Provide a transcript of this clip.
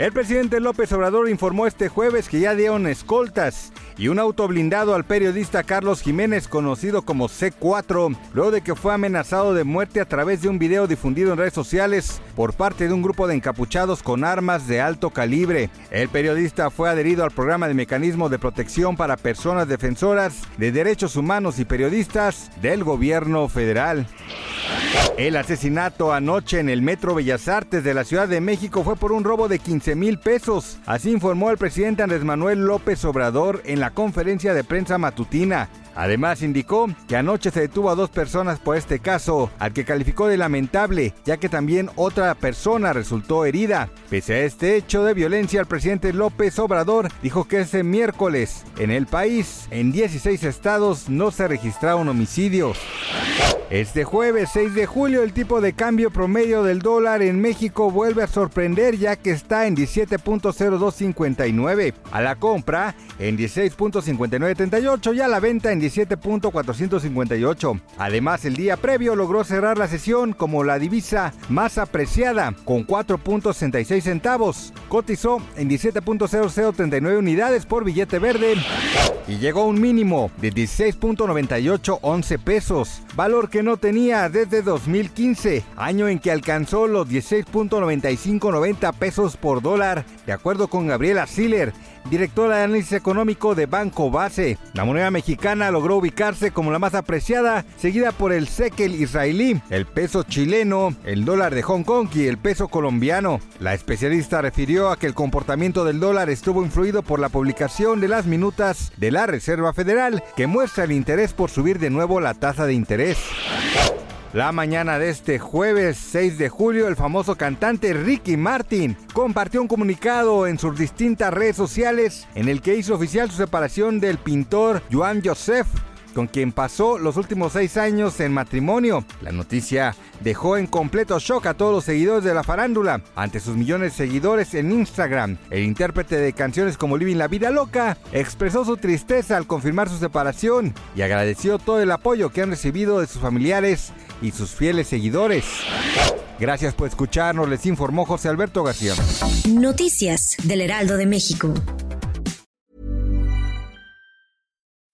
El presidente López Obrador informó este jueves que ya dieron escoltas y un auto blindado al periodista Carlos Jiménez, conocido como C4, luego de que fue amenazado de muerte a través de un video difundido en redes sociales por parte de un grupo de encapuchados con armas de alto calibre. El periodista fue adherido al programa de mecanismo de protección para personas defensoras de derechos humanos y periodistas del gobierno federal. El asesinato anoche en el Metro Bellas Artes de la Ciudad de México fue por un robo de 15 mil pesos. Así informó el presidente Andrés Manuel López Obrador en la conferencia de prensa matutina. Además indicó que anoche se detuvo a dos personas por este caso, al que calificó de lamentable, ya que también otra persona resultó herida. Pese a este hecho de violencia, el presidente López Obrador dijo que ese miércoles en el país, en 16 estados, no se registraron homicidios. Este jueves 6 de julio el tipo de cambio promedio del dólar en México vuelve a sorprender ya que está en 17.0259, a la compra en 16.5938 y a la venta en 17.458. Además el día previo logró cerrar la sesión como la divisa más apreciada con 4.66 centavos. Cotizó en 17.0039 unidades por billete verde y llegó a un mínimo de 16.9811 pesos, valor que no tenía desde 2015, año en que alcanzó los 16.9590 pesos por dólar, de acuerdo con Gabriela Siller, directora de análisis económico de Banco Base. La moneda mexicana logró ubicarse como la más apreciada, seguida por el shekel israelí, el peso chileno, el dólar de Hong Kong y el peso colombiano. La especialista refirió a que el comportamiento del dólar estuvo influido por la publicación de las minutas de la Reserva Federal, que muestra el interés por subir de nuevo la tasa de interés. La mañana de este jueves 6 de julio, el famoso cantante Ricky Martin compartió un comunicado en sus distintas redes sociales en el que hizo oficial su separación del pintor Joan Joseph con quien pasó los últimos seis años en matrimonio. La noticia dejó en completo shock a todos los seguidores de la farándula. Ante sus millones de seguidores en Instagram, el intérprete de canciones como Living la Vida Loca expresó su tristeza al confirmar su separación y agradeció todo el apoyo que han recibido de sus familiares y sus fieles seguidores. Gracias por escucharnos, les informó José Alberto García. Noticias del Heraldo de México.